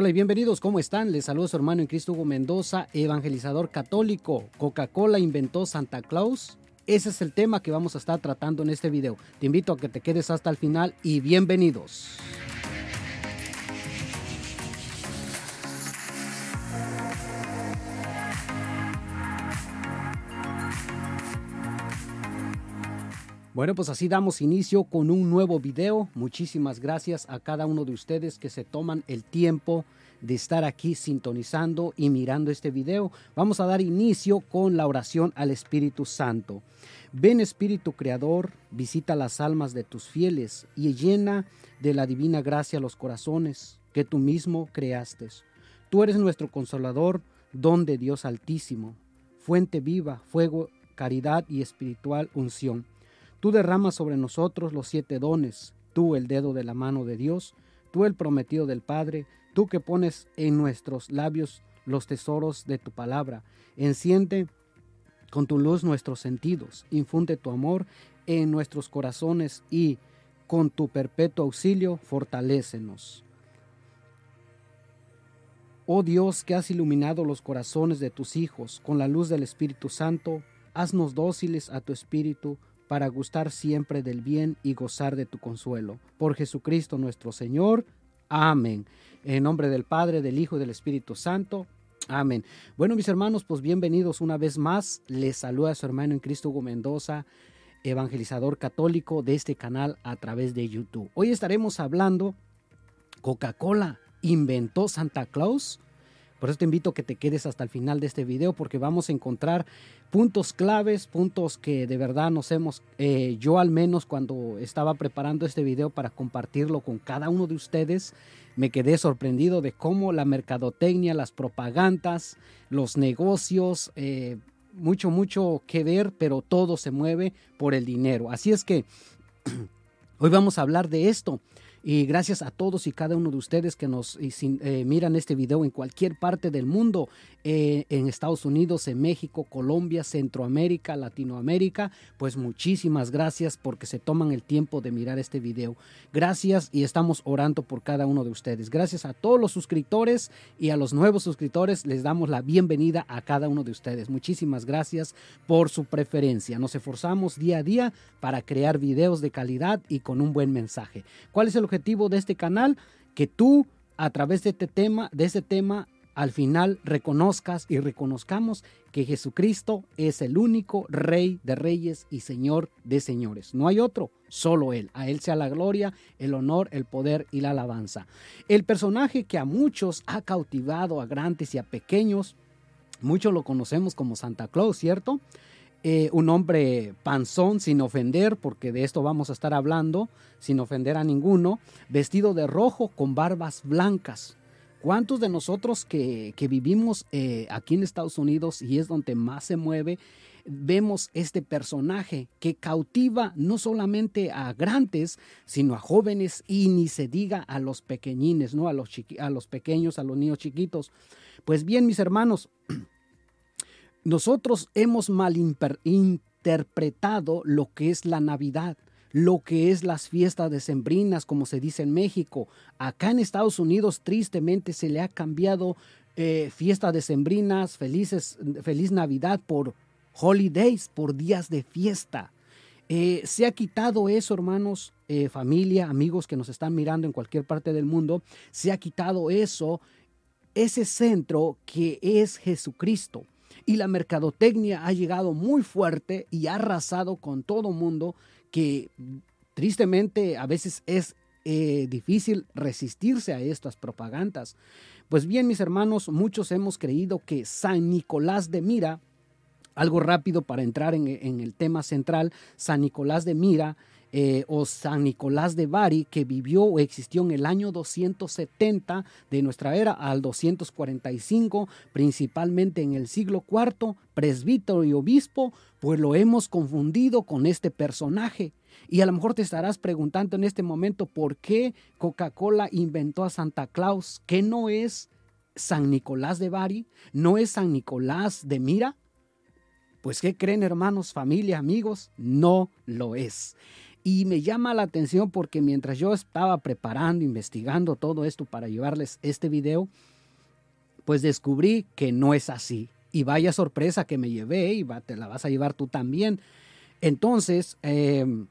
Hola y bienvenidos, ¿cómo están? Les saludo a su hermano en Cristo Hugo Mendoza, evangelizador católico. ¿Coca-Cola inventó Santa Claus? Ese es el tema que vamos a estar tratando en este video. Te invito a que te quedes hasta el final y bienvenidos. Bueno, pues así damos inicio con un nuevo video. Muchísimas gracias a cada uno de ustedes que se toman el tiempo de estar aquí sintonizando y mirando este video. Vamos a dar inicio con la oración al Espíritu Santo. Ven Espíritu Creador, visita las almas de tus fieles y llena de la divina gracia los corazones que tú mismo creaste. Tú eres nuestro consolador, don de Dios Altísimo, fuente viva, fuego, caridad y espiritual unción. Tú derramas sobre nosotros los siete dones, tú el dedo de la mano de Dios, tú el prometido del Padre, tú que pones en nuestros labios los tesoros de tu palabra. Enciende con tu luz nuestros sentidos, infunde tu amor en nuestros corazones y con tu perpetuo auxilio fortalécenos. Oh Dios que has iluminado los corazones de tus hijos con la luz del Espíritu Santo, haznos dóciles a tu Espíritu para gustar siempre del bien y gozar de tu consuelo. Por Jesucristo nuestro Señor. Amén. En nombre del Padre, del Hijo y del Espíritu Santo. Amén. Bueno, mis hermanos, pues bienvenidos una vez más. Les saluda a su hermano en Cristo Hugo Mendoza, evangelizador católico de este canal a través de YouTube. Hoy estaremos hablando Coca-Cola inventó Santa Claus. Por eso te invito a que te quedes hasta el final de este video porque vamos a encontrar puntos claves, puntos que de verdad nos hemos, eh, yo al menos cuando estaba preparando este video para compartirlo con cada uno de ustedes, me quedé sorprendido de cómo la mercadotecnia, las propagandas, los negocios, eh, mucho, mucho que ver, pero todo se mueve por el dinero. Así es que hoy vamos a hablar de esto. Y gracias a todos y cada uno de ustedes que nos eh, miran este video en cualquier parte del mundo, eh, en Estados Unidos, en México, Colombia, Centroamérica, Latinoamérica, pues muchísimas gracias porque se toman el tiempo de mirar este video. Gracias y estamos orando por cada uno de ustedes. Gracias a todos los suscriptores y a los nuevos suscriptores les damos la bienvenida a cada uno de ustedes. Muchísimas gracias por su preferencia. Nos esforzamos día a día para crear videos de calidad y con un buen mensaje. ¿Cuál es el objetivo de este canal, que tú a través de este tema, de ese tema, al final reconozcas y reconozcamos que Jesucristo es el único Rey de reyes y Señor de señores. No hay otro, solo Él. A Él sea la gloria, el honor, el poder y la alabanza. El personaje que a muchos ha cautivado, a grandes y a pequeños, muchos lo conocemos como Santa Claus, ¿cierto? Eh, un hombre panzón sin ofender, porque de esto vamos a estar hablando, sin ofender a ninguno, vestido de rojo con barbas blancas. ¿Cuántos de nosotros que, vivimos eh, aquí en Estados Unidos y es donde más se mueve, vemos este personaje que cautiva no solamente a grandes, sino a jóvenes y ni se diga a los pequeñines, ¿no? A los, a los pequeños, a los niños chiquitos. Pues bien, mis hermanos, nosotros hemos malinterpretado lo que es la Navidad, lo que es las fiestas decembrinas, como se dice en México. Acá en Estados Unidos, tristemente, se le ha cambiado eh, fiestas decembrinas, feliz Navidad por holidays, por días de fiesta. Eh, se ha quitado eso, hermanos, eh, familia, amigos que nos están mirando en cualquier parte del mundo, se ha quitado eso, ese centro que es Jesucristo. Y la mercadotecnia ha llegado muy fuerte y ha arrasado con todo mundo que tristemente a veces es eh, difícil resistirse a estas propagandas. Pues bien, mis hermanos, muchos hemos creído que San Nicolás de Mira, algo rápido para entrar en, en el tema central, San Nicolás de Mira eh, o San Nicolás de Bari, que vivió o existió en el año 270 de nuestra era al 245, principalmente en el siglo IV, presbítero y obispo, pues lo hemos confundido con este personaje. Y a lo mejor te estarás preguntando en este momento por qué Coca-Cola inventó a Santa Claus, que no es San Nicolás de Bari, no es San Nicolás de Mira. Pues ¿qué creen hermanos, familia, amigos? No lo es. Y me llama la atención porque mientras yo estaba preparando, investigando todo esto para llevarles este video, pues descubrí que no es así. Y vaya sorpresa que me llevé y te la vas a llevar tú también. Entonces, em,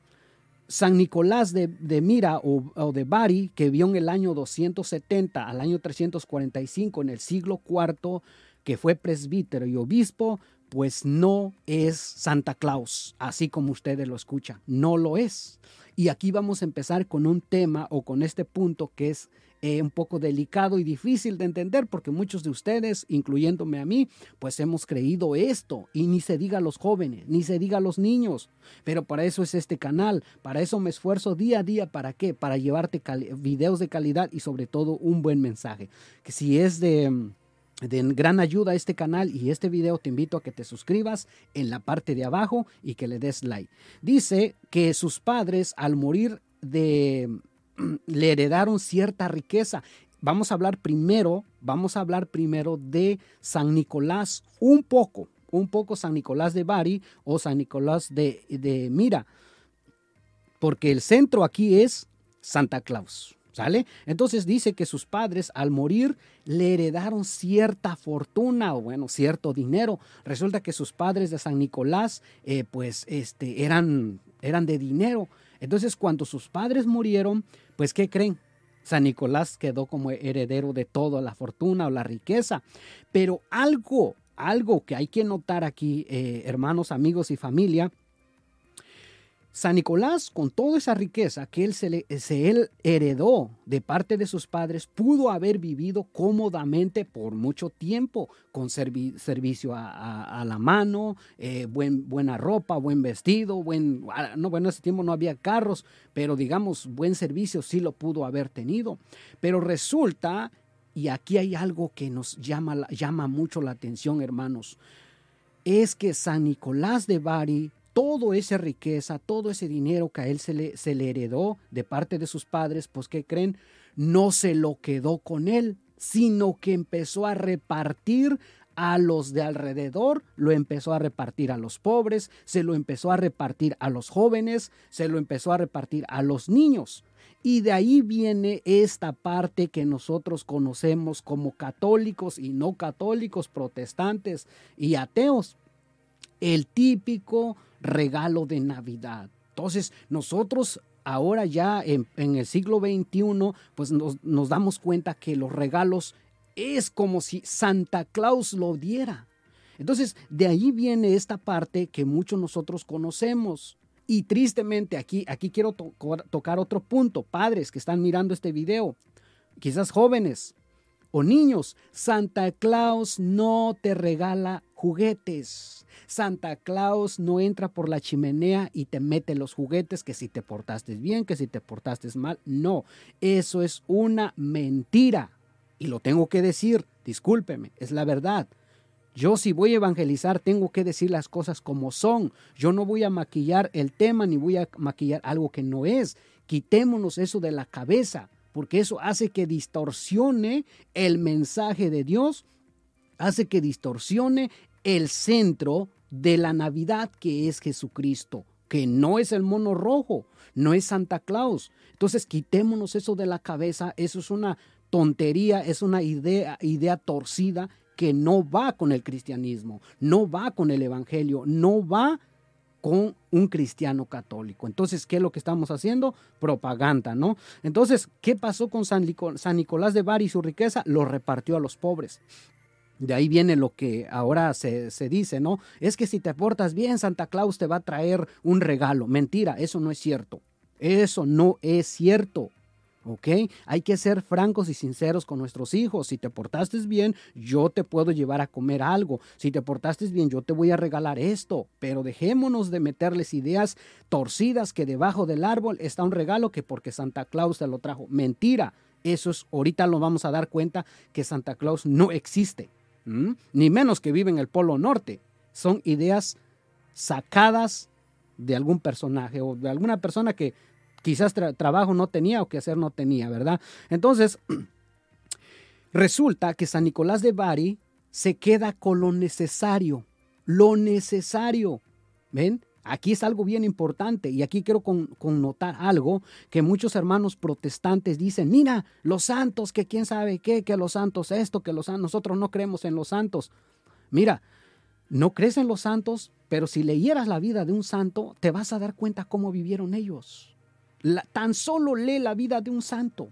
San Nicolás de, Mira o, de Bari, que vio en el año 270 al año 345 en el siglo IV, que fue presbítero y obispo, pues no es Santa Claus, así como ustedes lo escuchan, no lo es. Y aquí vamos a empezar con un tema o con este punto que es eh, un poco delicado y difícil de entender porque muchos de ustedes, incluyéndome a mí, pues hemos creído esto y ni se diga a los jóvenes, ni se diga a los niños. Pero para eso es este canal, para eso me esfuerzo día a día, ¿para qué? Para llevarte videos de calidad y sobre todo un buen mensaje. Que si es de de gran ayuda a este canal y este video te invito a que te suscribas en la parte de abajo y que le des like. Dice que sus padres al morir de le heredaron cierta riqueza. Vamos a hablar primero, vamos a hablar primero de San Nicolás, un poco, un poco San Nicolás de Bari o San Nicolás de, de Mira, porque el centro aquí es Santa Claus. ¿Sale? Entonces dice que sus padres al morir le heredaron cierta fortuna o bueno, cierto dinero. Resulta que sus padres de San Nicolás eh, pues este, eran, eran de dinero. Entonces cuando sus padres murieron, pues ¿qué creen? San Nicolás quedó como heredero de toda la fortuna o la riqueza. Pero algo, algo que hay que notar aquí, eh, hermanos, amigos y familia, San Nicolás, con toda esa riqueza que él, se, él heredó de parte de sus padres, pudo haber vivido cómodamente por mucho tiempo, con servicio a, la mano, eh, buen, buena ropa, buen vestido, buen, ah, no, bueno, en ese tiempo no había carros, pero digamos, buen servicio sí lo pudo haber tenido. Pero resulta, y aquí hay algo que nos llama, llama mucho la atención, hermanos, es que San Nicolás de Bari toda esa riqueza, todo ese dinero que a él se le, se le heredó de parte de sus padres, pues ¿qué creen? No se lo quedó con él, sino que empezó a repartir a los de alrededor, lo empezó a repartir a los pobres, se lo empezó a repartir a los jóvenes, se lo empezó a repartir a los niños. Y de ahí viene esta parte que nosotros conocemos como católicos y no católicos, protestantes y ateos. El típico regalo de Navidad. Entonces, nosotros ahora ya en, el siglo XXI, pues nos, damos cuenta que los regalos es como si Santa Claus lo diera. Entonces, de ahí viene esta parte que muchos nosotros conocemos. Y tristemente aquí, aquí quiero tocar otro punto. Padres que están mirando este video, quizás jóvenes o niños, Santa Claus no te regala juguetes. Santa Claus no entra por la chimenea y te mete los juguetes que si te portaste bien, que si te portaste mal. No, eso es una mentira. Y lo tengo que decir, discúlpeme, es la verdad. Yo si voy a evangelizar tengo que decir las cosas como son. Yo no voy a maquillar el tema ni voy a maquillar algo que no es. Quitémonos eso de la cabeza, porque eso hace que distorsione el mensaje de Dios, hace que distorsione el centro de la Navidad que es Jesucristo, que no es el mono rojo, no es Santa Claus. Entonces quitémonos eso de la cabeza, eso es una tontería, es una idea, idea torcida que no va con el cristianismo, no va con el evangelio, no va con un cristiano católico. Entonces, ¿qué es lo que estamos haciendo? Propaganda, ¿no? Entonces, ¿qué pasó con San, Nicolás de Bari y su riqueza? Lo repartió a los pobres. De ahí viene lo que ahora se, dice, ¿no? Es que si te portas bien, Santa Claus te va a traer un regalo. Mentira, eso no es cierto. Eso no es cierto. ¿Ok? Hay que ser francos y sinceros con nuestros hijos. Si te portaste bien, yo te puedo llevar a comer algo. Si te portaste bien, yo te voy a regalar esto. Pero dejémonos de meterles ideas torcidas que debajo del árbol está un regalo que porque Santa Claus te lo trajo. Mentira. Eso es, ahorita lo vamos a dar cuenta que Santa Claus no existe ni menos que vive en el Polo Norte. Son ideas sacadas de algún personaje o de alguna persona que quizás trabajo no tenía o que hacer no tenía, ¿verdad? Entonces, resulta que San Nicolás de Bari se queda con lo necesario, lo necesario. ¿Ven? Aquí es algo bien importante y aquí quiero connotar algo que muchos hermanos protestantes dicen, mira, los santos, que quién sabe qué, que los santos esto, que los nosotros no creemos en los santos. Mira, no crees en los santos, pero si leyeras la vida de un santo, te vas a dar cuenta cómo vivieron ellos. Tan solo lee la vida de un santo.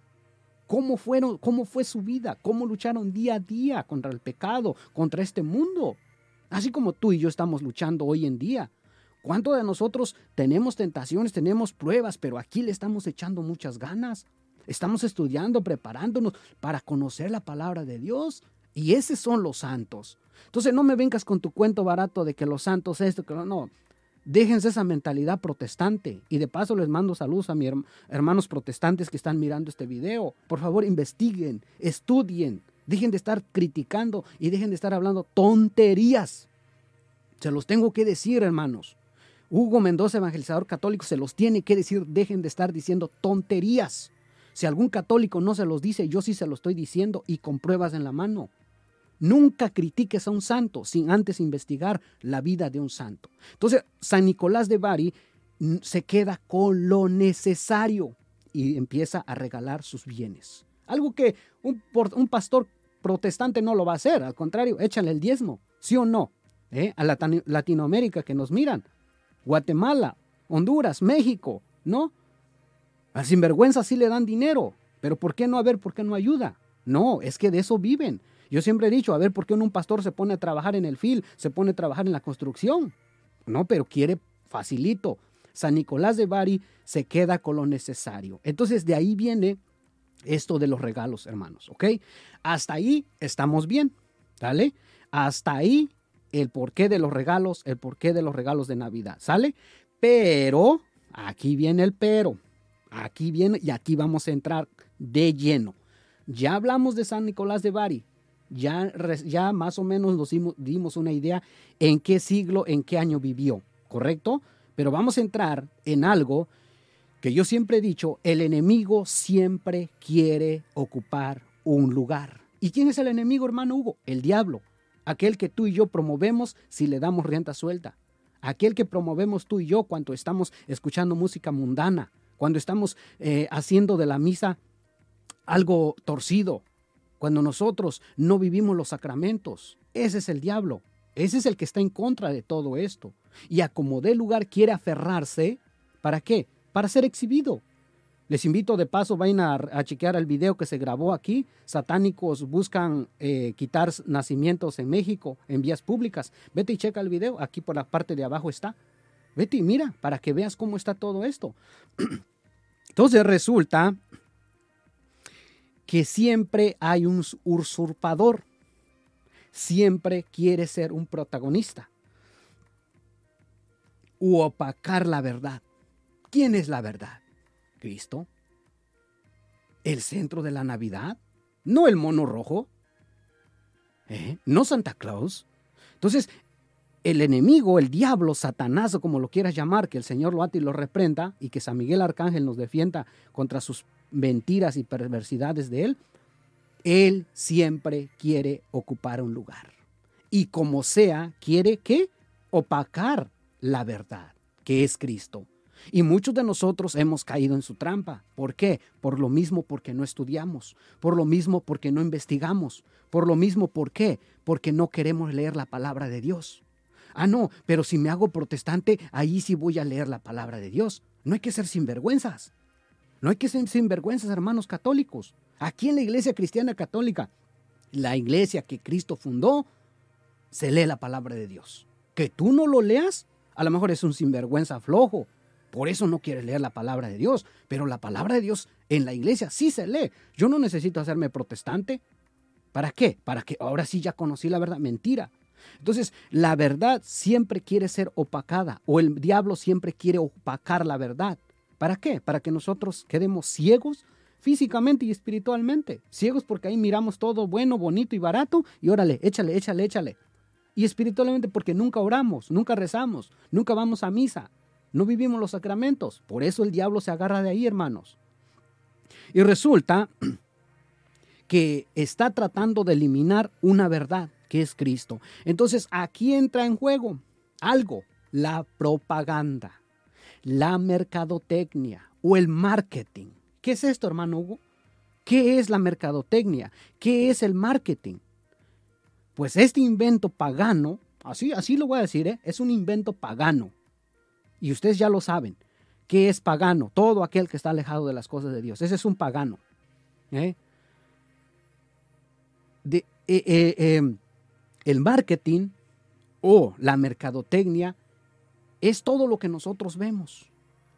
Cómo, fueron, cómo fue su vida, cómo lucharon día a día contra el pecado, contra este mundo. Así como tú y yo estamos luchando hoy en día. ¿Cuántos de nosotros tenemos tentaciones, tenemos pruebas, pero aquí le estamos echando muchas ganas? Estamos estudiando, preparándonos para conocer la palabra de Dios. Y esos son los santos. Entonces no me vengas con tu cuento barato de que los santos esto, que no, no. Déjense esa mentalidad protestante. Y de paso les mando saludos a mis hermanos protestantes que están mirando este video. Por favor, investiguen, estudien. Dejen de estar criticando y dejen de estar hablando tonterías. Se los tengo que decir, hermanos. Hugo Mendoza, evangelizador católico, se los tiene que decir, dejen de estar diciendo tonterías. Si algún católico no se los dice, yo sí se lo estoy diciendo y con pruebas en la mano. Nunca critiques a un santo sin antes investigar la vida de un santo. Entonces, San Nicolás de Bari mm, se queda con lo necesario y empieza a regalar sus bienes. Algo que un, pastor protestante no lo va a hacer, al contrario, échale el diezmo, sí o no, ¿Eh? a Latinoamérica que nos miran. Guatemala, Honduras, México, ¿no? A sinvergüenza sí le dan dinero, pero ¿por qué no? A ver, ¿por qué no ayuda? No, es que de eso viven. Yo siempre he dicho, a ver, ¿por qué un pastor se pone a trabajar en el fil, se pone a trabajar en la construcción? No, pero quiere facilito. San Nicolás de Bari se queda con lo necesario. Entonces de ahí viene esto de los regalos, hermanos, ¿ok? Hasta ahí estamos bien, ¿vale? Hasta ahí el porqué de los regalos, el porqué de los regalos de Navidad, ¿sale? Pero, aquí viene el pero, aquí viene y aquí vamos a entrar de lleno. Ya hablamos de San Nicolás de Bari, ya, ya más o menos nos dimos, una idea en qué siglo, en qué año vivió, ¿correcto? Pero vamos a entrar en algo que yo siempre he dicho, el enemigo siempre quiere ocupar un lugar. ¿Y quién es el enemigo, hermano Hugo? El diablo aquel que tú y yo promovemos si le damos rienda suelta, aquel que promovemos tú y yo cuando estamos escuchando música mundana, cuando estamos eh, haciendo de la misa algo torcido, cuando nosotros no vivimos los sacramentos. Ese es el diablo, ese es el que está en contra de todo esto. Y a como dé lugar quiere aferrarse, ¿para qué? Para ser exhibido, les invito de paso, vayan a, chequear el video que se grabó aquí. Satánicos buscan eh, quitar nacimientos en México en vías públicas. Vete y checa el video, aquí por la parte de abajo está. Vete y mira para que veas cómo está todo esto. Entonces resulta que siempre hay un usurpador. Siempre quiere ser un protagonista. U opacar la verdad. ¿Quién es la verdad? Cristo? ¿El centro de la Navidad? ¿No el mono rojo? ¿Eh? ¿No Santa Claus? Entonces, el enemigo, el diablo, Satanás o como lo quieras llamar, que el Señor lo ate y lo reprenda y que San Miguel Arcángel nos defienda contra sus mentiras y perversidades de él, él siempre quiere ocupar un lugar. Y como sea, quiere que opacar la verdad, que es Cristo. Y muchos de nosotros hemos caído en su trampa. ¿Por qué? Por lo mismo porque no estudiamos, por lo mismo porque no investigamos, por lo mismo ¿por qué? Porque no queremos leer la palabra de Dios. Ah, no, pero si me hago protestante, ahí sí voy a leer la palabra de Dios. No hay que ser sinvergüenzas. No hay que ser sinvergüenzas, hermanos católicos. Aquí en la iglesia cristiana católica, la iglesia que Cristo fundó, se lee la palabra de Dios. Que tú no lo leas, a lo mejor es un sinvergüenza flojo, por eso no quieres leer la palabra de Dios. Pero la palabra de Dios en la iglesia sí se lee. Yo no necesito hacerme protestante. ¿Para qué? Para que ahora sí ya conocí la verdad. Mentira. Entonces, la verdad siempre quiere ser opacada o el diablo siempre quiere opacar la verdad. ¿Para qué? Para que nosotros quedemos ciegos físicamente y espiritualmente. Ciegos porque ahí miramos todo bueno, bonito y barato y órale, échale, échale, échale. Y espiritualmente porque nunca oramos, nunca rezamos, nunca vamos a misa, no vivimos los sacramentos. Por eso el diablo se agarra de ahí, hermanos. Y resulta que está tratando de eliminar una verdad, que es Cristo. Entonces aquí entra en juego algo, la propaganda, la mercadotecnia o el marketing. ¿Qué es esto, hermano Hugo? ¿Qué es la mercadotecnia? ¿Qué es el marketing? Pues este invento pagano, así, así lo voy a decir, ¿eh? es un invento pagano. Y ustedes ya lo saben. ¿Qué es pagano? Todo aquel que está alejado de las cosas de Dios. Ese es un pagano. ¿eh? De, eh, el marketing o la mercadotecnia es todo lo que nosotros vemos.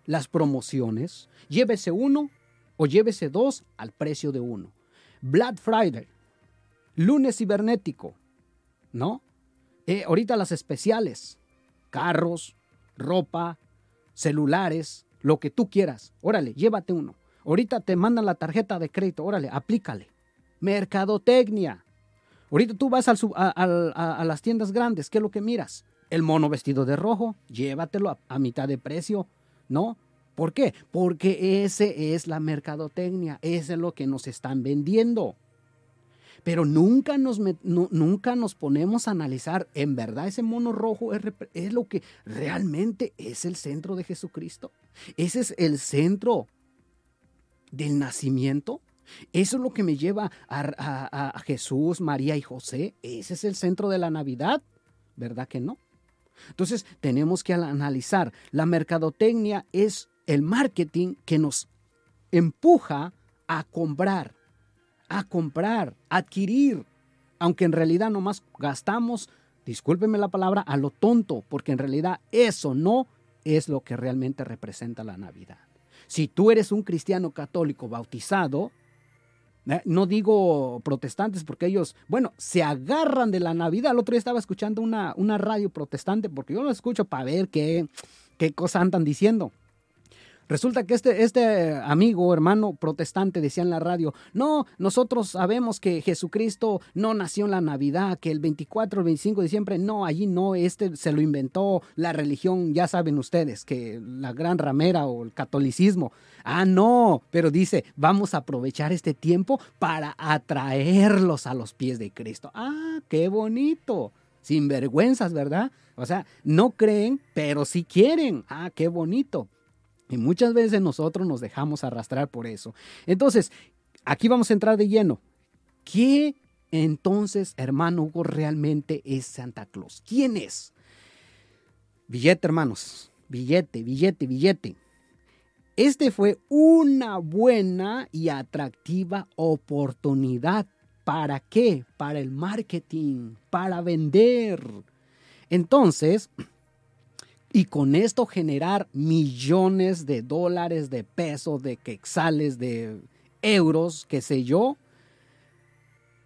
Las promociones, llévese uno o llévese dos al precio de uno. Black Friday, lunes cibernético, ¿no? Eh, ahorita las especiales, carros, ropa, celulares, lo que tú quieras. Órale, llévate uno. Ahorita te mandan la tarjeta de crédito, órale, aplícale. Mercadotecnia. Ahorita tú vas a, las tiendas grandes, ¿qué es lo que miras? El mono vestido de rojo, llévatelo a, mitad de precio, ¿no? ¿Por qué? Porque ese es la mercadotecnia, ese es lo que nos están vendiendo. Pero nunca nos, nunca nos ponemos a analizar, ¿en verdad ese mono rojo es, es lo que realmente es el centro de Jesucristo? ¿Ese es el centro del nacimiento? Eso es lo que me lleva a, Jesús, María y José. Ese es el centro de la Navidad. ¿Verdad que no? Entonces tenemos que analizar. La mercadotecnia es el marketing que nos empuja a comprar, a comprar, a adquirir, aunque en realidad nomás gastamos, discúlpeme la palabra, a lo tonto, porque en realidad eso no es lo que realmente representa la Navidad. Si tú eres un cristiano católico bautizado. No digo protestantes porque ellos, bueno, se agarran de la Navidad. El otro día estaba escuchando una, una radio protestante porque yo lo escucho para ver qué, qué cosas andan diciendo. Resulta que este, este amigo, hermano protestante, decía en la radio, no, nosotros sabemos que Jesucristo no nació en la Navidad, que el 24 o el 25 de diciembre, no, allí no, este se lo inventó la religión, ya saben ustedes, que la gran ramera o el catolicismo. Ah, no, pero dice, vamos a aprovechar este tiempo para atraerlos a los pies de Cristo. Ah, qué bonito. Sin vergüenzas, ¿verdad? O sea, no creen, pero sí quieren. Ah, qué bonito. Y muchas veces nosotros nos dejamos arrastrar por eso. Entonces, aquí vamos a entrar de lleno. ¿Qué entonces, hermano Hugo, realmente es Santa Claus? ¿Quién es? Billete, hermanos. Billete, billete, billete. Este fue una buena y atractiva oportunidad. ¿Para qué? Para el marketing, para vender. Entonces, y con esto generar millones de dólares, de pesos, de quexales, de euros, qué sé yo,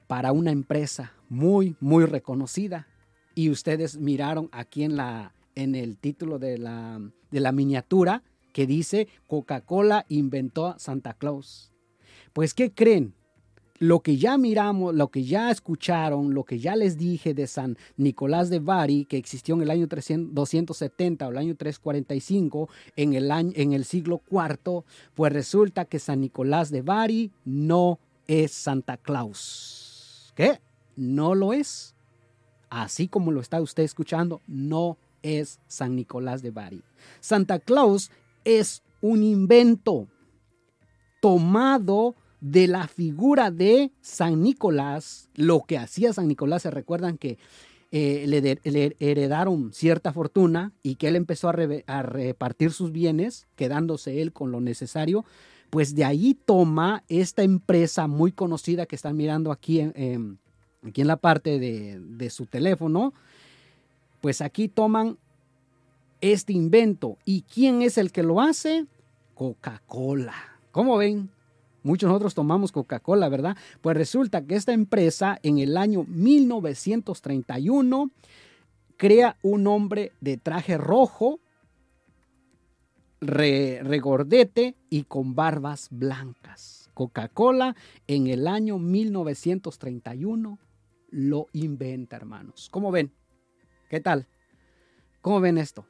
para una empresa muy, muy reconocida. Y ustedes miraron aquí en, la, en el título de la, de la miniatura que dice Coca-Cola inventó a Santa Claus. Pues, ¿qué creen? Lo que ya miramos, lo que ya escucharon, lo que ya les dije de San Nicolás de Bari, que existió en el año 270 o el año 345, en el, año, en el siglo IV, pues resulta que San Nicolás de Bari no es Santa Claus. ¿Qué? No lo es. Así como lo está usted escuchando, no es San Nicolás de Bari. Santa Claus es un invento tomado de la figura de San Nicolás, lo que hacía San Nicolás, se recuerdan que eh, le, heredaron cierta fortuna y que él empezó a, repartir sus bienes, quedándose él con lo necesario, pues de ahí toma esta empresa muy conocida que están mirando aquí en, aquí en la parte de, de su teléfono, pues aquí toman este invento. ¿Y quién es el que lo hace? Coca-Cola. ¿Cómo ven? Muchos nosotros tomamos Coca-Cola, ¿verdad? Pues resulta que esta empresa en el año 1931 crea un hombre de traje rojo, regordete y con barbas blancas. Coca-Cola en el año 1931 lo inventa, hermanos. ¿Cómo ven? ¿Qué tal? ¿Cómo ven esto?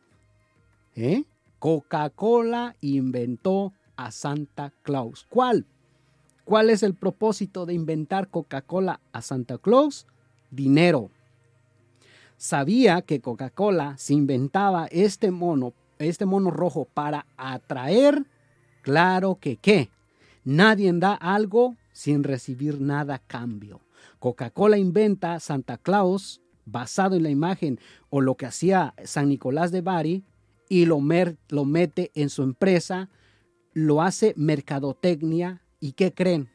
¿Eh? Coca-Cola inventó a Santa Claus. ¿Cuál? ¿Cuál es el propósito de inventar Coca-Cola a Santa Claus? Dinero. sabía que Coca-Cola se inventaba este mono, este mono rojo para atraer, claro que qué. Nadie da algo sin recibir nada a cambio. Coca-Cola inventa Santa Claus basado en la imagen o lo que hacía San Nicolás de Bari y lo, lo mete en su empresa, lo hace mercadotecnia y ¿qué creen?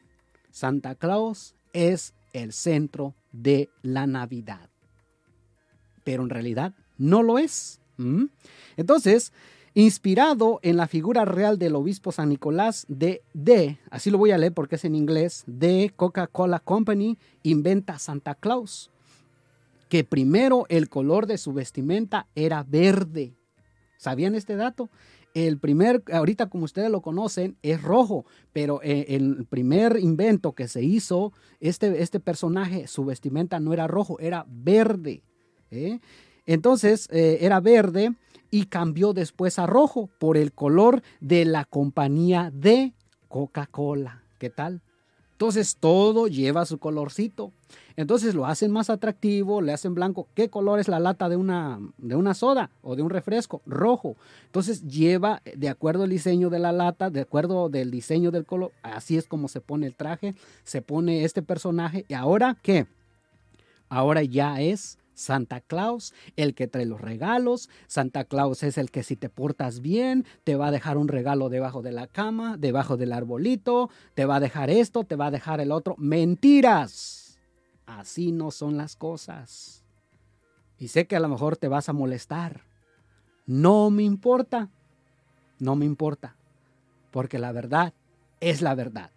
Santa Claus es el centro de la Navidad. Pero en realidad no lo es. Entonces, inspirado en la figura real del obispo San Nicolás de, de, así lo voy a leer porque es en inglés, de Coca-Cola Company, inventa Santa Claus, que primero el color de su vestimenta era verde. ¿Sabían este dato? El primer, ahorita como ustedes lo conocen, es rojo, pero eh, el primer invento que se hizo, este, este personaje, su vestimenta no era rojo, era verde. ¿eh? Entonces, eh, era verde y cambió después a rojo por el color de la compañía de Coca-Cola. ¿Qué tal? Entonces todo lleva su colorcito. Entonces lo hacen más atractivo, le hacen blanco. ¿Qué color es la lata de una, de una soda o de un refresco? Rojo. Entonces lleva, de acuerdo al diseño de la lata, de acuerdo del diseño del color, así es como se pone el traje, se pone este personaje. ¿Y ahora qué? Ahora ya es Santa Claus, el que trae los regalos. Santa Claus es el que si te portas bien, te va a dejar un regalo debajo de la cama, debajo del arbolito, te va a dejar esto, te va a dejar el otro. Mentiras. Así no son las cosas. Y sé que a lo mejor te vas a molestar. No me importa. No me importa. Porque la verdad es la verdad.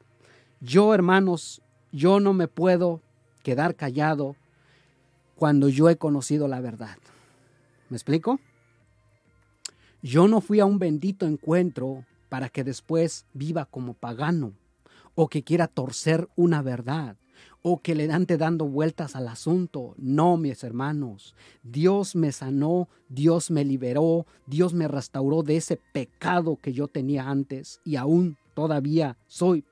Yo, hermanos, yo no me puedo quedar callado cuando yo he conocido la verdad. ¿Me explico? Yo no fui a un bendito encuentro para que después viva como pagano o que quiera torcer una verdad o que le dante dando vueltas al asunto. No, mis hermanos. Dios me sanó, Dios me liberó, Dios me restauró de ese pecado que yo tenía antes y aún todavía soy,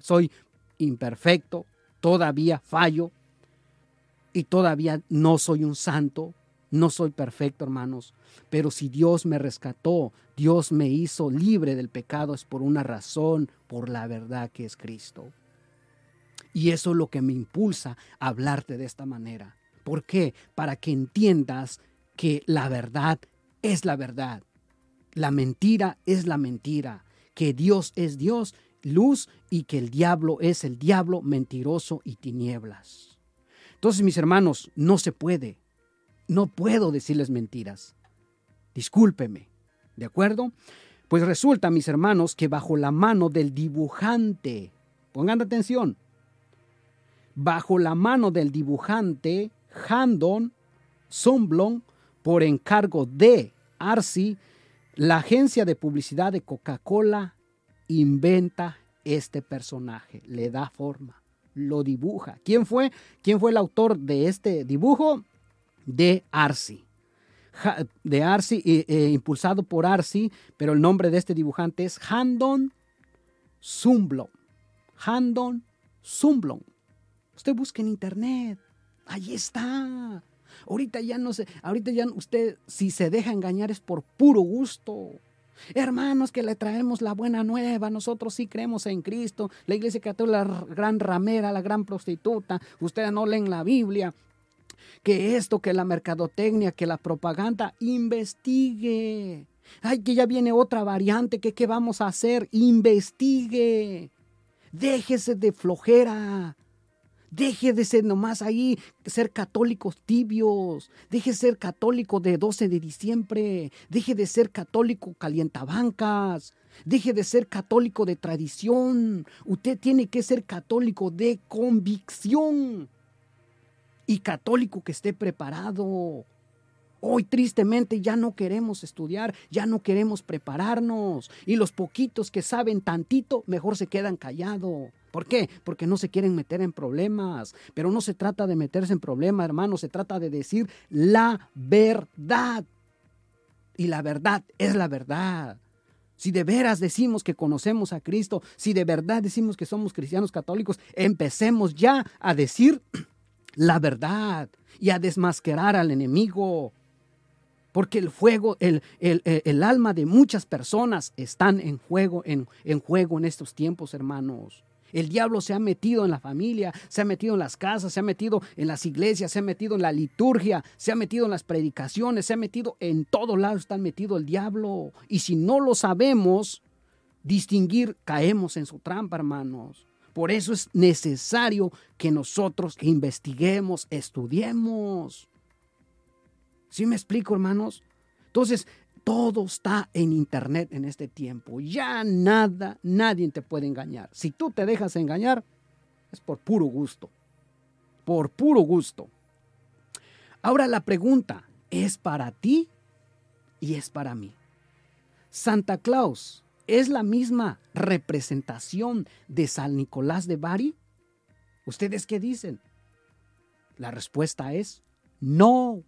soy imperfecto, todavía fallo, y todavía no soy un santo, no soy perfecto, hermanos, pero si Dios me rescató, Dios me hizo libre del pecado, es por una razón, por la verdad que es Cristo. Y eso es lo que me impulsa a hablarte de esta manera. ¿Por qué? Para que entiendas que la verdad es la verdad. La mentira es la mentira. Que Dios es Dios, luz, y que el diablo es el diablo, mentiroso y tinieblas. Entonces, mis hermanos, no se puede. No puedo decirles mentiras. Discúlpeme. ¿De acuerdo? Pues resulta, mis hermanos, que bajo la mano del dibujante, pongan atención, bajo la mano del dibujante Handon Somblon, por encargo de Arsi, la agencia de publicidad de Coca-Cola inventa este personaje, le da forma lo dibuja. ¿Quién fue? ¿Quién fue el autor de este dibujo? De Arsi. De Arsi, eh, impulsado por Arsi, pero el nombre de este dibujante es Handon Zumblon. Handon Zumblon. Usted busca en internet. Ahí está. Ahorita ya no sé, ahorita ya usted, si se deja engañar es por puro gusto. Hermanos, que le traemos la buena nueva, nosotros sí creemos en Cristo. La iglesia católica, la gran ramera, la gran prostituta, ustedes no leen la Biblia. Que esto, que la mercadotecnia, que la propaganda, investigue. Ay, que ya viene otra variante, que qué vamos a hacer, investigue. Déjese de flojera. Deje de ser nomás ahí, ser católicos tibios. Deje de ser católico de 12 de diciembre. Deje de ser católico calientabancas. Deje de ser católico de tradición. Usted tiene que ser católico de convicción. Y católico que esté preparado. Hoy tristemente ya no queremos estudiar, ya no queremos prepararnos. Y los poquitos que saben tantito, mejor se quedan callados. ¿Por qué? Porque no se quieren meter en problemas. Pero no se trata de meterse en problemas, hermano, se trata de decir la verdad. Y la verdad es la verdad. Si de veras decimos que conocemos a Cristo, si de verdad decimos que somos cristianos católicos, empecemos ya a decir la verdad. y a desmascarar al enemigo. Porque el fuego, el, el, alma de muchas personas están en juego, en, en juego en estos tiempos, hermanos. El diablo se ha metido en la familia, se ha metido en las casas, se ha metido en las iglesias, se ha metido en la liturgia, se ha metido en las predicaciones, se ha metido en todos lados, está metido el diablo. Y si no lo sabemos distinguir, caemos en su trampa, hermanos. Por eso es necesario que nosotros investiguemos, estudiemos. ¿Sí me explico, hermanos? Entonces, todo está en Internet en este tiempo. Ya nada, nadie te puede engañar. Si tú te dejas engañar, es por puro gusto. Por puro gusto. Ahora la pregunta, ¿es para ti y es para mí? Santa Claus es la misma representación de San Nicolás de Bari. ¿Ustedes qué dicen? La respuesta es no.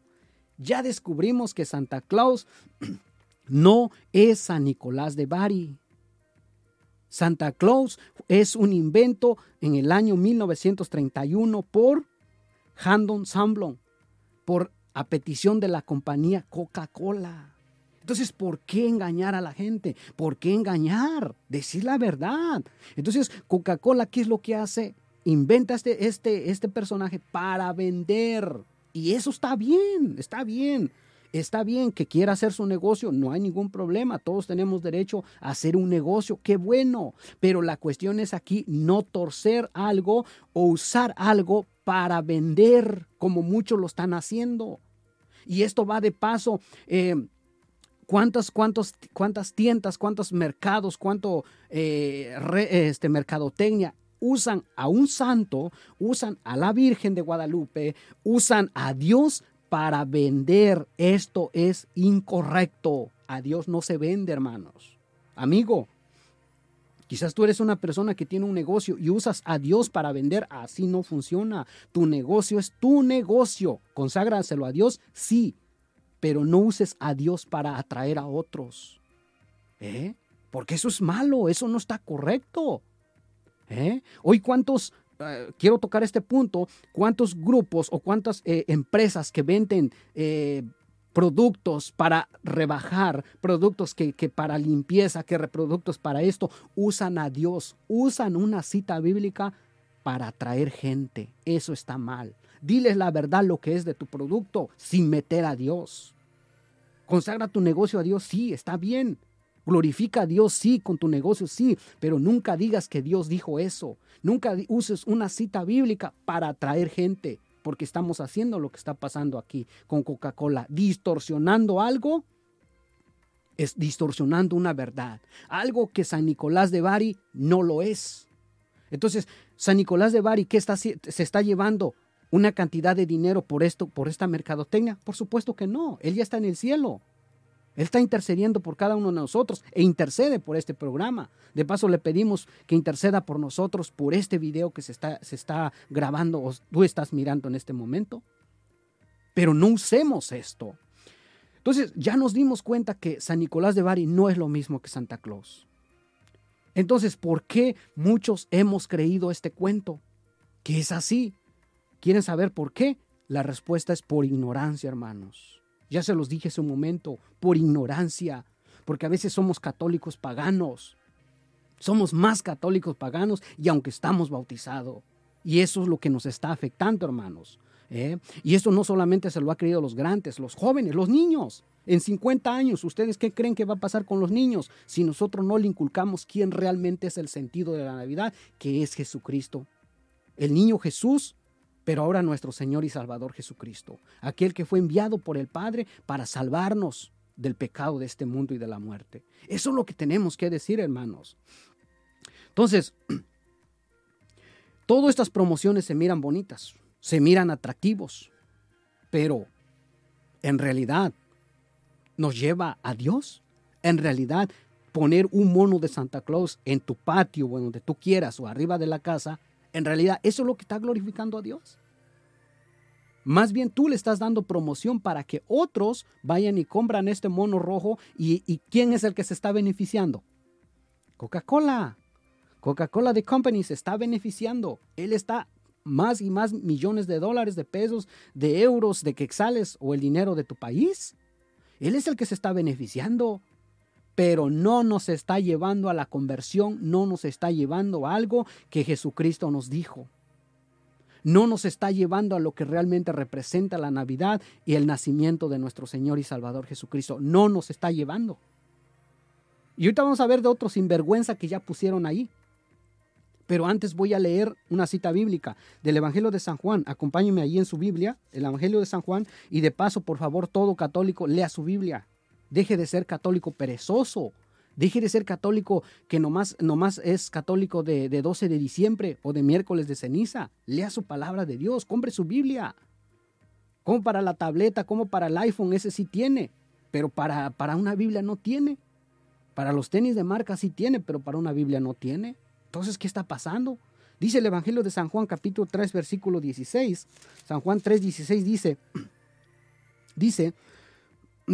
Ya descubrimos que Santa Claus no es San Nicolás de Bari. Santa Claus es un invento en el año 1931 por Handon Samblon, por a petición de la compañía Coca-Cola. Entonces, ¿por qué engañar a la gente? ¿Por qué engañar? Decir la verdad. Entonces, Coca-Cola, ¿qué es lo que hace? Inventa este, este, este personaje para vender. Y eso está bien, está bien. Está bien que quiera hacer su negocio, no hay ningún problema, todos tenemos derecho a hacer un negocio, qué bueno, pero la cuestión es aquí no torcer algo o usar algo para vender como muchos lo están haciendo. Y esto va de paso. Eh, ¿Cuántas, cuántos, cuántas tiendas, cuántos mercados, cuánto eh, este, mercadotecnia usan a un santo, usan a la Virgen de Guadalupe, usan a Dios para vender. Esto es incorrecto. A Dios no se vende, hermanos. Amigo, quizás tú eres una persona que tiene un negocio y usas a Dios para vender. Así no funciona. Tu negocio es tu negocio. Conságraselo a Dios, sí, pero no uses a Dios para atraer a otros. ¿Eh? Porque eso es malo, eso no está correcto. ¿Eh? Hoy cuántos, eh, quiero tocar este punto, cuántos grupos o cuántas eh, empresas que venden productos para rebajar, productos que, para limpieza, que productos para esto, usan a Dios, usan una cita bíblica para atraer gente. Eso está mal. Diles la verdad lo que es de tu producto sin meter a Dios. Consagra tu negocio a Dios, sí, está bien. Glorifica a Dios, sí, con tu negocio, sí, pero nunca digas que Dios dijo eso. Nunca uses una cita bíblica para atraer gente, porque estamos haciendo lo que está pasando aquí con Coca-Cola, distorsionando algo, es distorsionando una verdad, algo que San Nicolás de Bari no lo es. Entonces, San Nicolás de Bari, ¿qué está, se está llevando? ¿Una cantidad de dinero por esto, por esta mercadotecnia? Por supuesto que no, él ya está en el cielo. Él está intercediendo por cada uno de nosotros e intercede por este programa. De paso, le pedimos que interceda por nosotros por este video que se está, grabando o tú estás mirando en este momento. Pero no usemos esto. Entonces, ya nos dimos cuenta que San Nicolás de Bari no es lo mismo que Santa Claus. Entonces, ¿por qué muchos hemos creído este cuento? Que es así. ¿Quieren saber por qué? La respuesta es por ignorancia, hermanos. Ya se los dije hace un momento, por ignorancia, porque a veces somos católicos paganos. Somos más católicos paganos y aunque estamos bautizados. Y eso es lo que nos está afectando, hermanos. ¿eh? Y esto no solamente se lo ha creído los grandes, los jóvenes, los niños. En 50 años, ¿ustedes qué creen que va a pasar con los niños si nosotros no le inculcamos quién realmente es el sentido de la Navidad, que es Jesucristo? El niño Jesús pero ahora nuestro Señor y Salvador Jesucristo, aquel que fue enviado por el Padre para salvarnos del pecado de este mundo y de la muerte. Eso es lo que tenemos que decir, hermanos. Entonces, todas estas promociones se miran bonitas, se miran atractivos, pero en realidad nos lleva a Dios. En realidad, poner un mono de Santa Claus en tu patio o donde tú quieras o arriba de la casa, en realidad, ¿eso es lo que está glorificando a Dios? Más bien tú le estás dando promoción para que otros vayan y compran este mono rojo. ¿Y, quién es el que se está beneficiando? Coca-Cola. Coca-Cola de Company se está beneficiando. Él está más y más millones de dólares, de pesos, de euros, de quexales o el dinero de tu país. Él es el que se está beneficiando, pero no nos está llevando a la conversión, no nos está llevando a algo que Jesucristo nos dijo. No nos está llevando a lo que realmente representa la Navidad y el nacimiento de nuestro Señor y Salvador Jesucristo. No nos está llevando. Y ahorita vamos a ver de otros sinvergüenza que ya pusieron ahí. Pero antes voy a leer una cita bíblica del Evangelio de San Juan. Acompáñenme ahí en su Biblia, el Evangelio de San Juan. Y de paso, por favor, todo católico, lea su Biblia. Deje de ser católico perezoso. Deje de ser católico que nomás, nomás es católico de, de 12 de diciembre o de miércoles de ceniza. Lea su palabra de Dios, compre su Biblia. Como para la tableta, como para el iPhone, ese sí tiene. Pero para, para una Biblia no tiene. Para los tenis de marca sí tiene, pero para una Biblia no tiene. Entonces, ¿qué está pasando? Dice el Evangelio de San Juan capítulo 3 versículo 16. San Juan 3 16 dice, dice,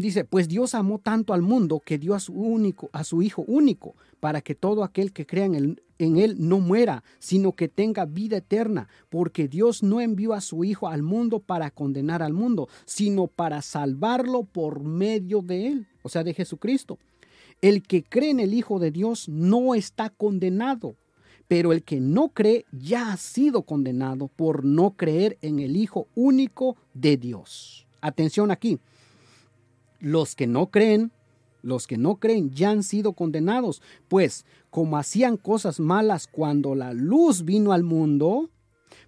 dice, pues Dios amó tanto al mundo que dio a su único, a su Hijo único, para que todo aquel que crea en él, en él no muera, sino que tenga vida eterna, porque Dios no envió a su Hijo al mundo para condenar al mundo, sino para salvarlo por medio de él, o sea, de Jesucristo. El que cree en el Hijo de Dios no está condenado, pero el que no cree ya ha sido condenado por no creer en el Hijo único de Dios. Atención aquí, los que no creen, los que no creen ya han sido condenados, pues como hacían cosas malas cuando la luz vino al mundo,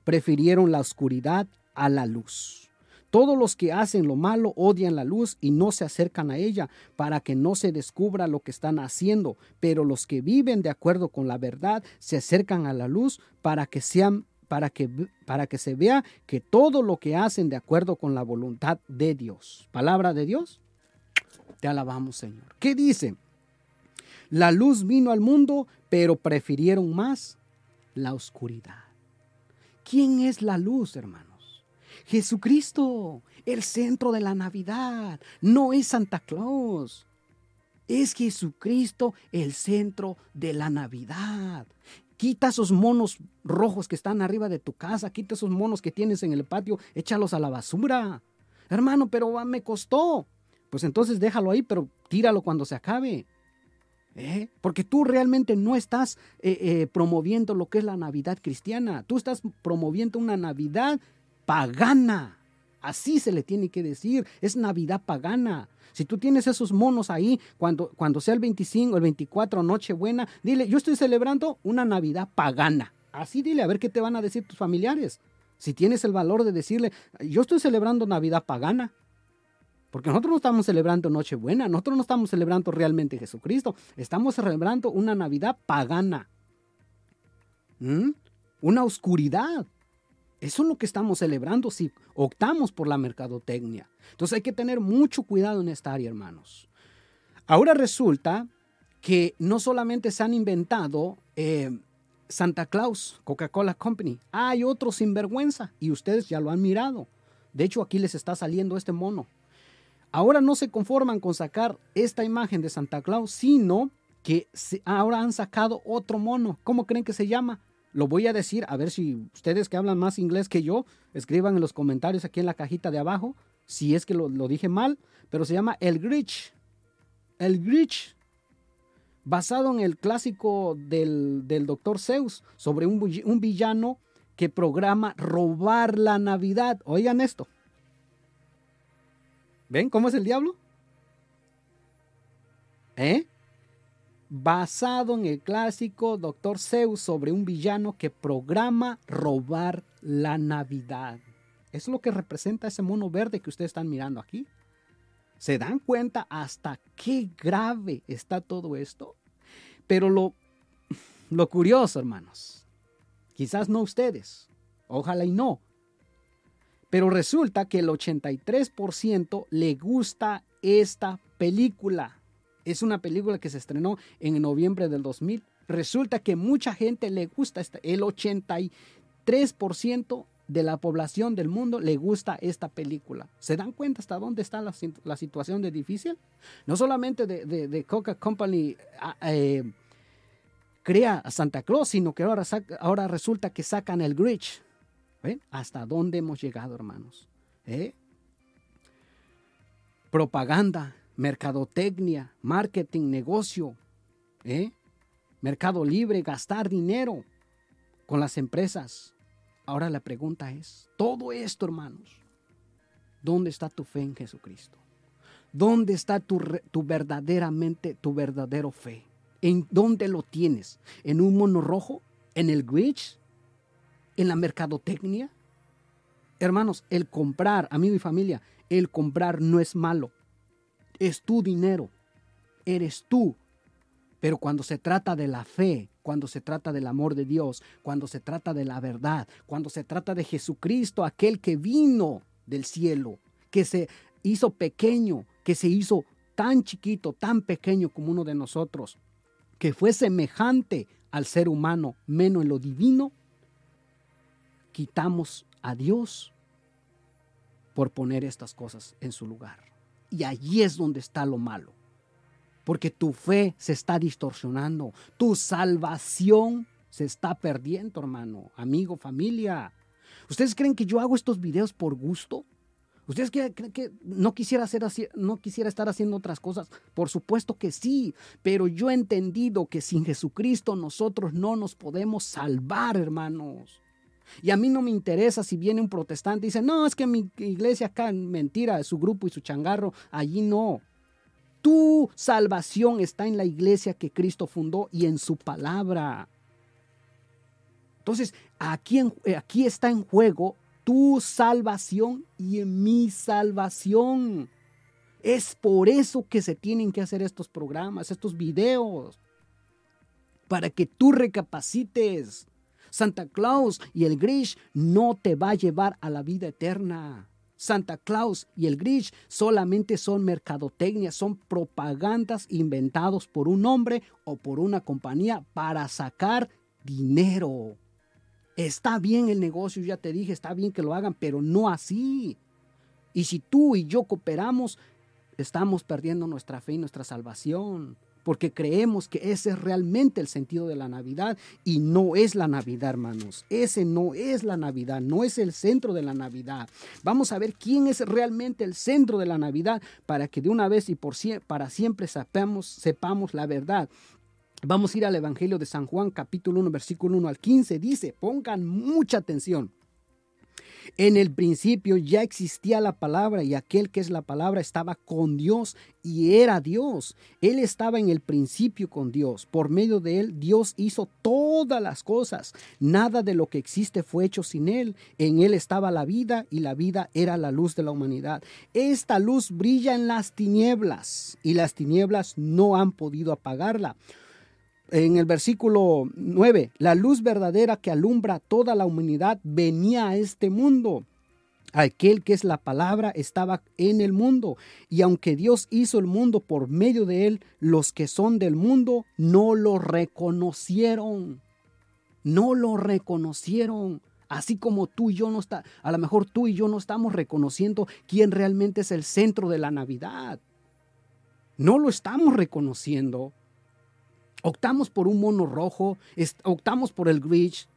prefirieron la oscuridad a la luz. Todos los que hacen lo malo odian la luz y no se acercan a ella para que no se descubra lo que están haciendo, pero los que viven de acuerdo con la verdad se acercan a la luz para que sean para que, para que se vea que todo lo que hacen de acuerdo con la voluntad de Dios. Palabra de Dios. Te alabamos, Señor. ¿Qué dice? La luz vino al mundo, pero prefirieron más la oscuridad. ¿Quién es la luz, hermano? Jesucristo, el centro de la Navidad, no es Santa Claus. Es Jesucristo el centro de la Navidad. Quita esos monos rojos que están arriba de tu casa, quita esos monos que tienes en el patio, échalos a la basura. Hermano, pero me costó. Pues entonces déjalo ahí, pero tíralo cuando se acabe. ¿Eh? Porque tú realmente no estás eh, eh, promoviendo lo que es la Navidad cristiana. Tú estás promoviendo una Navidad pagana. Así se le tiene que decir, es Navidad pagana. Si tú tienes esos monos ahí, cuando, cuando sea el 25, el 24, Nochebuena, dile, yo estoy celebrando una Navidad pagana. Así dile, a ver qué te van a decir tus familiares. Si tienes el valor de decirle, yo estoy celebrando Navidad pagana. Porque nosotros no estamos celebrando Nochebuena, nosotros no estamos celebrando realmente Jesucristo, estamos celebrando una Navidad pagana. ¿Mm? Una oscuridad. Eso es lo que estamos celebrando si optamos por la mercadotecnia. Entonces hay que tener mucho cuidado en esta área, hermanos. Ahora resulta que no solamente se han inventado eh, Santa Claus, Coca-Cola Company, hay otro sinvergüenza y ustedes ya lo han mirado. De hecho, aquí les está saliendo este mono. Ahora no se conforman con sacar esta imagen de Santa Claus, sino que ahora han sacado otro mono. ¿Cómo creen que se llama? Lo voy a decir, a ver si ustedes que hablan más inglés que yo, escriban en los comentarios aquí en la cajita de abajo, si es que lo, dije mal, pero se llama El Grinch. El Grinch, basado en el clásico del, del Dr. Zeus, sobre un, un villano que programa robar la Navidad. Oigan esto. ¿Ven cómo es el diablo? ¿Eh? basado en el clásico Doctor Zeus sobre un villano que programa robar la Navidad. Es lo que representa ese mono verde que ustedes están mirando aquí. ¿Se dan cuenta hasta qué grave está todo esto? Pero lo, lo curioso, hermanos, quizás no ustedes, ojalá y no, pero resulta que el 83% le gusta esta película. Es una película que se estrenó en noviembre del 2000. Resulta que mucha gente le gusta, esta, el 83% de la población del mundo le gusta esta película. ¿Se dan cuenta hasta dónde está la, situación de difícil? No solamente de, Coca Company ah, eh, crea a Santa Claus, sino que ahora, ahora resulta que sacan el Grinch. ¿Ven? ¿Hasta dónde hemos llegado, hermanos? ¿Eh? Propaganda, mercadotecnia, marketing, negocio, ¿eh? mercado libre, gastar dinero con las empresas. Ahora la pregunta es, todo esto, hermanos, ¿dónde está tu fe en Jesucristo? ¿Dónde está tu, tu verdaderamente, tu verdadero fe? ¿En dónde lo tienes? ¿En un mono rojo? ¿En el Grinch? ¿En la mercadotecnia? Hermanos, el comprar, amigo y familia, el comprar no es malo. Es tu dinero. Eres tú. Pero cuando se trata de la fe, cuando se trata del amor de Dios, cuando se trata de la verdad, cuando se trata de Jesucristo, aquel que vino del cielo, que se hizo pequeño, que se hizo tan chiquito, tan pequeño como uno de nosotros, que fue semejante al ser humano, menos en lo divino, quitamos a Dios por poner estas cosas en su lugar. Y allí es donde está lo malo. Porque tu fe se está distorsionando, tu salvación se está perdiendo, hermano, amigo, familia. ¿Ustedes creen que yo hago estos videos por gusto? ¿Ustedes creen que no quisiera, hacer así, no quisiera estar haciendo otras cosas? Por supuesto que sí, pero yo he entendido que sin Jesucristo nosotros no nos podemos salvar, hermanos. Y a mí no me interesa si viene un protestante y dice, no, es que mi iglesia acá, mentira, su grupo y su changarro, allí no. Tu salvación está en la iglesia que Cristo fundó y en su palabra. Entonces, aquí, aquí está en juego tu salvación y mi salvación. Es por eso que se tienen que hacer estos programas, estos videos, para que tú recapacites. Santa Claus y el Grinch no te va a llevar a la vida eterna. Santa Claus y el Grinch solamente son mercadotecnia, son propagandas inventados por un hombre o por una compañía para sacar dinero. Está bien el negocio, ya te dije, está bien que lo hagan, pero no así. Y si tú y yo cooperamos, estamos perdiendo nuestra fe y nuestra salvación, porque creemos que ese es realmente el sentido de la Navidad y no es la Navidad, hermanos. Ese no es la Navidad, no es el centro de la Navidad. Vamos a ver quién es realmente el centro de la Navidad para que de una vez y por para siempre sepamos, sepamos la verdad. Vamos a ir al Evangelio de San Juan, capítulo 1, versículo 1 al 15. Dice, pongan mucha atención. En el principio ya existía la palabra y aquel que es la palabra estaba con Dios y era Dios. Él estaba en el principio con Dios. Por medio de él Dios hizo todas las cosas. Nada de lo que existe fue hecho sin él. En él estaba la vida y la vida era la luz de la humanidad. Esta luz brilla en las tinieblas y las tinieblas no han podido apagarla en el versículo 9, la luz verdadera que alumbra toda la humanidad venía a este mundo. Aquel que es la palabra estaba en el mundo, y aunque Dios hizo el mundo por medio de él, los que son del mundo no lo reconocieron. No lo reconocieron. Así como tú y yo no está, a lo mejor tú y yo no estamos reconociendo quién realmente es el centro de la Navidad. No lo estamos reconociendo. Optamos por un mono rojo, optamos por el Grinch.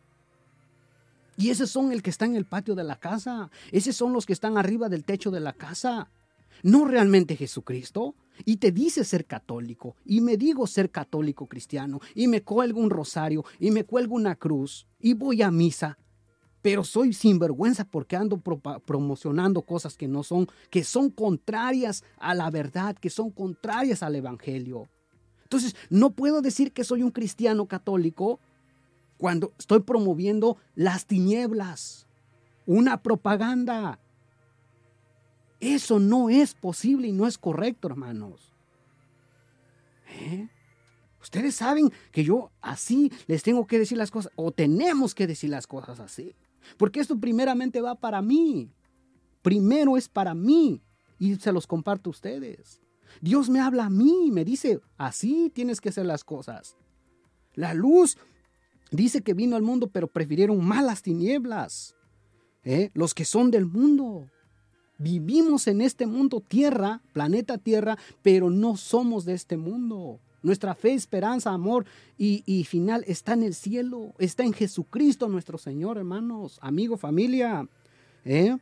Y esos son el que está en el patio de la casa. Esos son los que están arriba del techo de la casa. No realmente Jesucristo. Y te dice ser católico. Y me digo ser católico cristiano. Y me cuelgo un rosario. Y me cuelgo una cruz. Y voy a misa. Pero soy sinvergüenza porque ando promocionando cosas que no son, que son contrarias a la verdad, que son contrarias al Evangelio. Entonces, no puedo decir que soy un cristiano católico cuando estoy promoviendo las tinieblas, una propaganda. Eso no es posible y no es correcto, hermanos. ¿Eh? Ustedes saben que yo así les tengo que decir las cosas, o tenemos que decir las cosas así. Porque esto primeramente va para mí. Primero es para mí. Y se los comparto a ustedes. Dios me habla a mí, me dice, así tienes que hacer las cosas. La luz dice que vino al mundo, pero prefirieron malas tinieblas. ¿eh? Los que son del mundo. Vivimos en este mundo tierra, planeta tierra, pero no somos de este mundo. Nuestra fe, esperanza, amor y, y, final está en el cielo, está en Jesucristo nuestro Señor, hermanos, amigo, familia. ¿eh?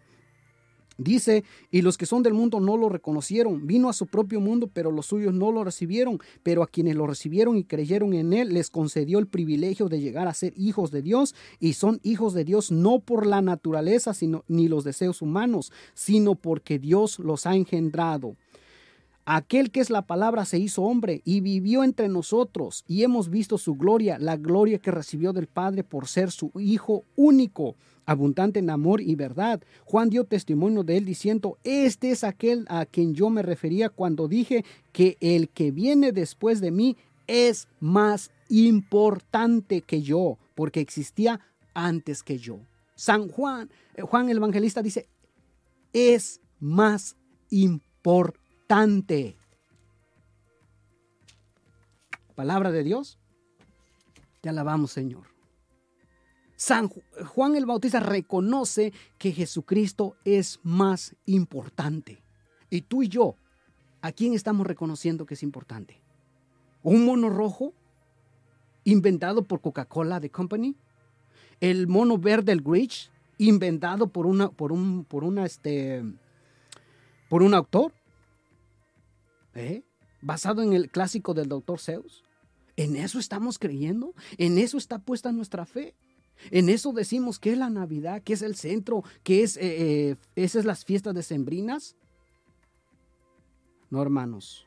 Dice, y los que son del mundo no lo reconocieron. Vino a su propio mundo, pero los suyos no lo recibieron. Pero a quienes lo recibieron y creyeron en él, les concedió el privilegio de llegar a ser hijos de Dios. Y son hijos de Dios no por la naturaleza, sino, ni los deseos humanos, sino porque Dios los ha engendrado. Aquel que es la palabra se hizo hombre y vivió entre nosotros y hemos visto su gloria, la gloria que recibió del Padre por ser su Hijo único abundante en amor y verdad. Juan dio testimonio de él diciendo, este es aquel a quien yo me refería cuando dije que el que viene después de mí es más importante que yo, porque existía antes que yo. San Juan, eh, Juan el evangelista dice, es más importante. Palabra de Dios. Te alabamos, Señor. San Juan el Bautista reconoce que Jesucristo es más importante. Y tú y yo, ¿a quién estamos reconociendo que es importante? ¿Un mono rojo inventado por Coca-Cola de Company? ¿El mono verde, el Grinch, inventado por una, por un, por una, este, por un autor? ¿Eh? Basado en el clásico del Dr. Zeus. ¿En eso estamos creyendo? ¿En eso está puesta nuestra fe? En eso decimos que es la Navidad, que es el centro, que es, eh, eh, esas las fiestas decembrinas. No, hermanos,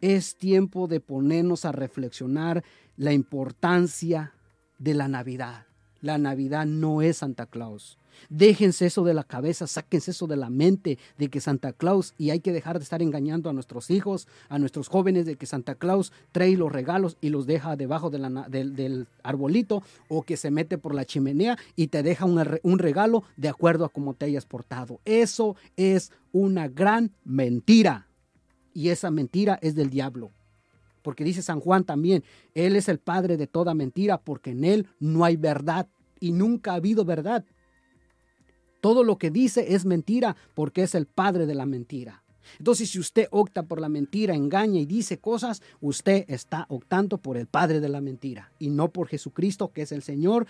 es tiempo de ponernos a reflexionar la importancia de la Navidad. La Navidad no es Santa Claus. Déjense eso de la cabeza, sáquense eso de la mente de que Santa Claus, y hay que dejar de estar engañando a nuestros hijos, a nuestros jóvenes, de que Santa Claus trae los regalos y los deja debajo del, arbolito o que se mete por la chimenea y te deja un regalo de acuerdo a cómo te hayas portado. Eso es una gran mentira. Y esa mentira es del diablo porque dice San Juan también, Él es el padre de toda mentira, porque en Él no hay verdad y nunca ha habido verdad. Todo lo que dice es mentira porque es el padre de la mentira. Entonces, si usted opta por la mentira, engaña y dice cosas, usted está optando por el padre de la mentira y no por Jesucristo, que es el Señor,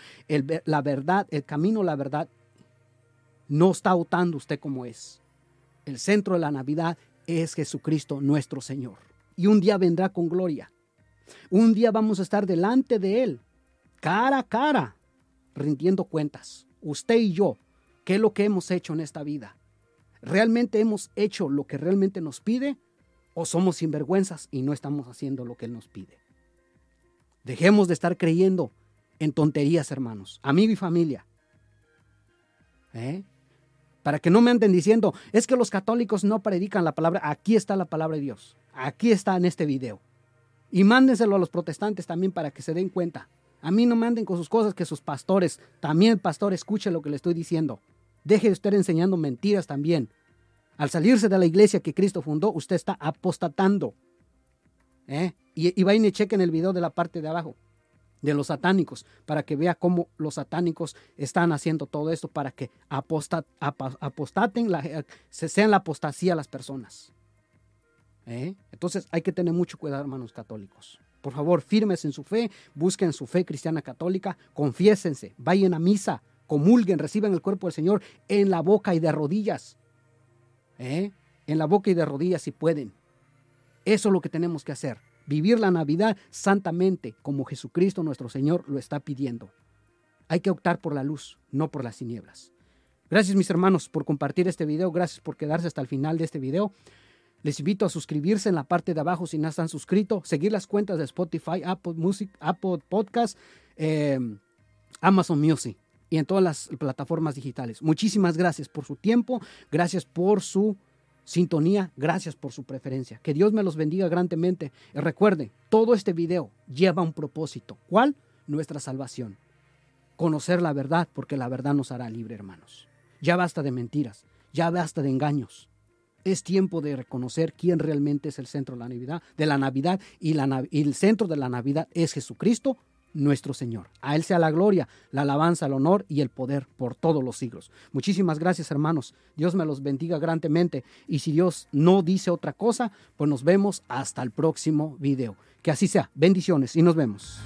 la verdad, el camino, la verdad. No está optando usted como es. El centro de la Navidad es Jesucristo nuestro Señor. Y un día vendrá con gloria. Un día vamos a estar delante de Él, cara a cara, rindiendo cuentas. Usted y yo, ¿Qué es lo que hemos hecho en esta vida? ¿Realmente hemos hecho lo que realmente nos pide? ¿O somos sinvergüenzas y no estamos haciendo lo que Él nos pide? Dejemos de estar creyendo en tonterías, hermanos, amigo y familia. ¿Eh? Para que no me anden diciendo, es que los católicos no predican la palabra. Aquí está la palabra de Dios. Aquí está en este video. Y mándenselo a los protestantes también para que se den cuenta. A mí no manden con sus cosas que sus pastores, también el pastor escuche lo que le estoy diciendo. Deje de estar enseñando mentiras también. Al salirse de la iglesia que Cristo fundó, usted está apostatando. ¿Eh? Y, vayan y chequen el video de la parte de abajo de los satánicos para que vea cómo los satánicos están haciendo todo esto para que apostaten, se sean la apostasía las personas. ¿Eh? Entonces hay que tener mucho cuidado, hermanos católicos. Por favor, firmes en su fe, busquen su fe cristiana católica, confiésense, vayan a misa, comulguen, reciban el cuerpo del Señor en la boca y de rodillas. ¿Eh? En la boca y de rodillas si pueden. Eso es lo que tenemos que hacer. Vivir la Navidad santamente, como Jesucristo nuestro Señor lo está pidiendo. Hay que optar por la luz, no por las tinieblas. Gracias mis hermanos por compartir este video, gracias por quedarse hasta el final de este video. Les invito a suscribirse en la parte de abajo si no están suscritos, seguir las cuentas de Spotify, Apple Music, Apple Podcast, eh, Amazon Music y en todas las plataformas digitales. Muchísimas gracias por su tiempo, gracias por su sintonía, gracias por su preferencia. Que Dios me los bendiga grandemente. Y recuerden, todo este video lleva un propósito. ¿Cuál? Nuestra salvación. Conocer la verdad, porque la verdad nos hará libre, hermanos. Ya basta de mentiras, ya basta de engaños. Es tiempo de reconocer quién realmente es el centro de la Navidad, de la Navidad y, la, y el centro de la Navidad es Jesucristo, nuestro Señor. A Él sea la gloria, la alabanza, el honor y el poder por todos los siglos. Muchísimas gracias hermanos. Dios me los bendiga grandemente. Y si Dios no dice otra cosa, pues nos vemos hasta el próximo video. Que así sea. Bendiciones y nos vemos.